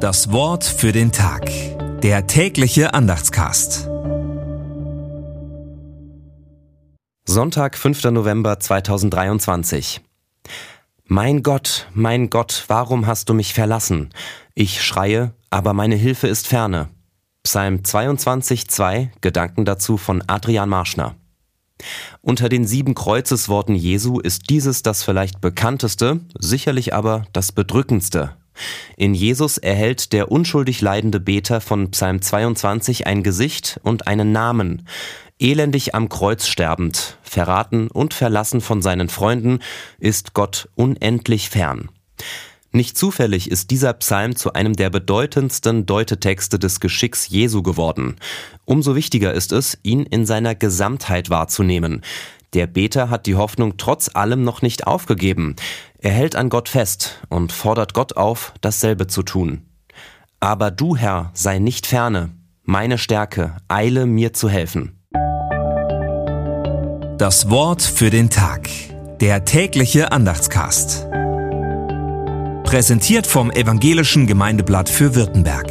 Das Wort für den Tag. Der tägliche Andachtscast. Sonntag, 5. November 2023. Mein Gott, mein Gott, warum hast du mich verlassen? Ich schreie, aber meine Hilfe ist ferne. Psalm 22, 2, Gedanken dazu von Adrian Marschner. Unter den sieben Kreuzesworten Jesu ist dieses das vielleicht bekannteste, sicherlich aber das bedrückendste. In Jesus erhält der unschuldig leidende Beter von Psalm 22 ein Gesicht und einen Namen. Elendig am Kreuz sterbend, verraten und verlassen von seinen Freunden, ist Gott unendlich fern. Nicht zufällig ist dieser Psalm zu einem der bedeutendsten Deutetexte des Geschicks Jesu geworden. Umso wichtiger ist es, ihn in seiner Gesamtheit wahrzunehmen. Der Beter hat die Hoffnung trotz allem noch nicht aufgegeben. Er hält an Gott fest und fordert Gott auf, dasselbe zu tun. Aber du, Herr, sei nicht ferne. Meine Stärke, eile mir zu helfen. Das Wort für den Tag. Der tägliche Andachtscast. Präsentiert vom Evangelischen Gemeindeblatt für Württemberg.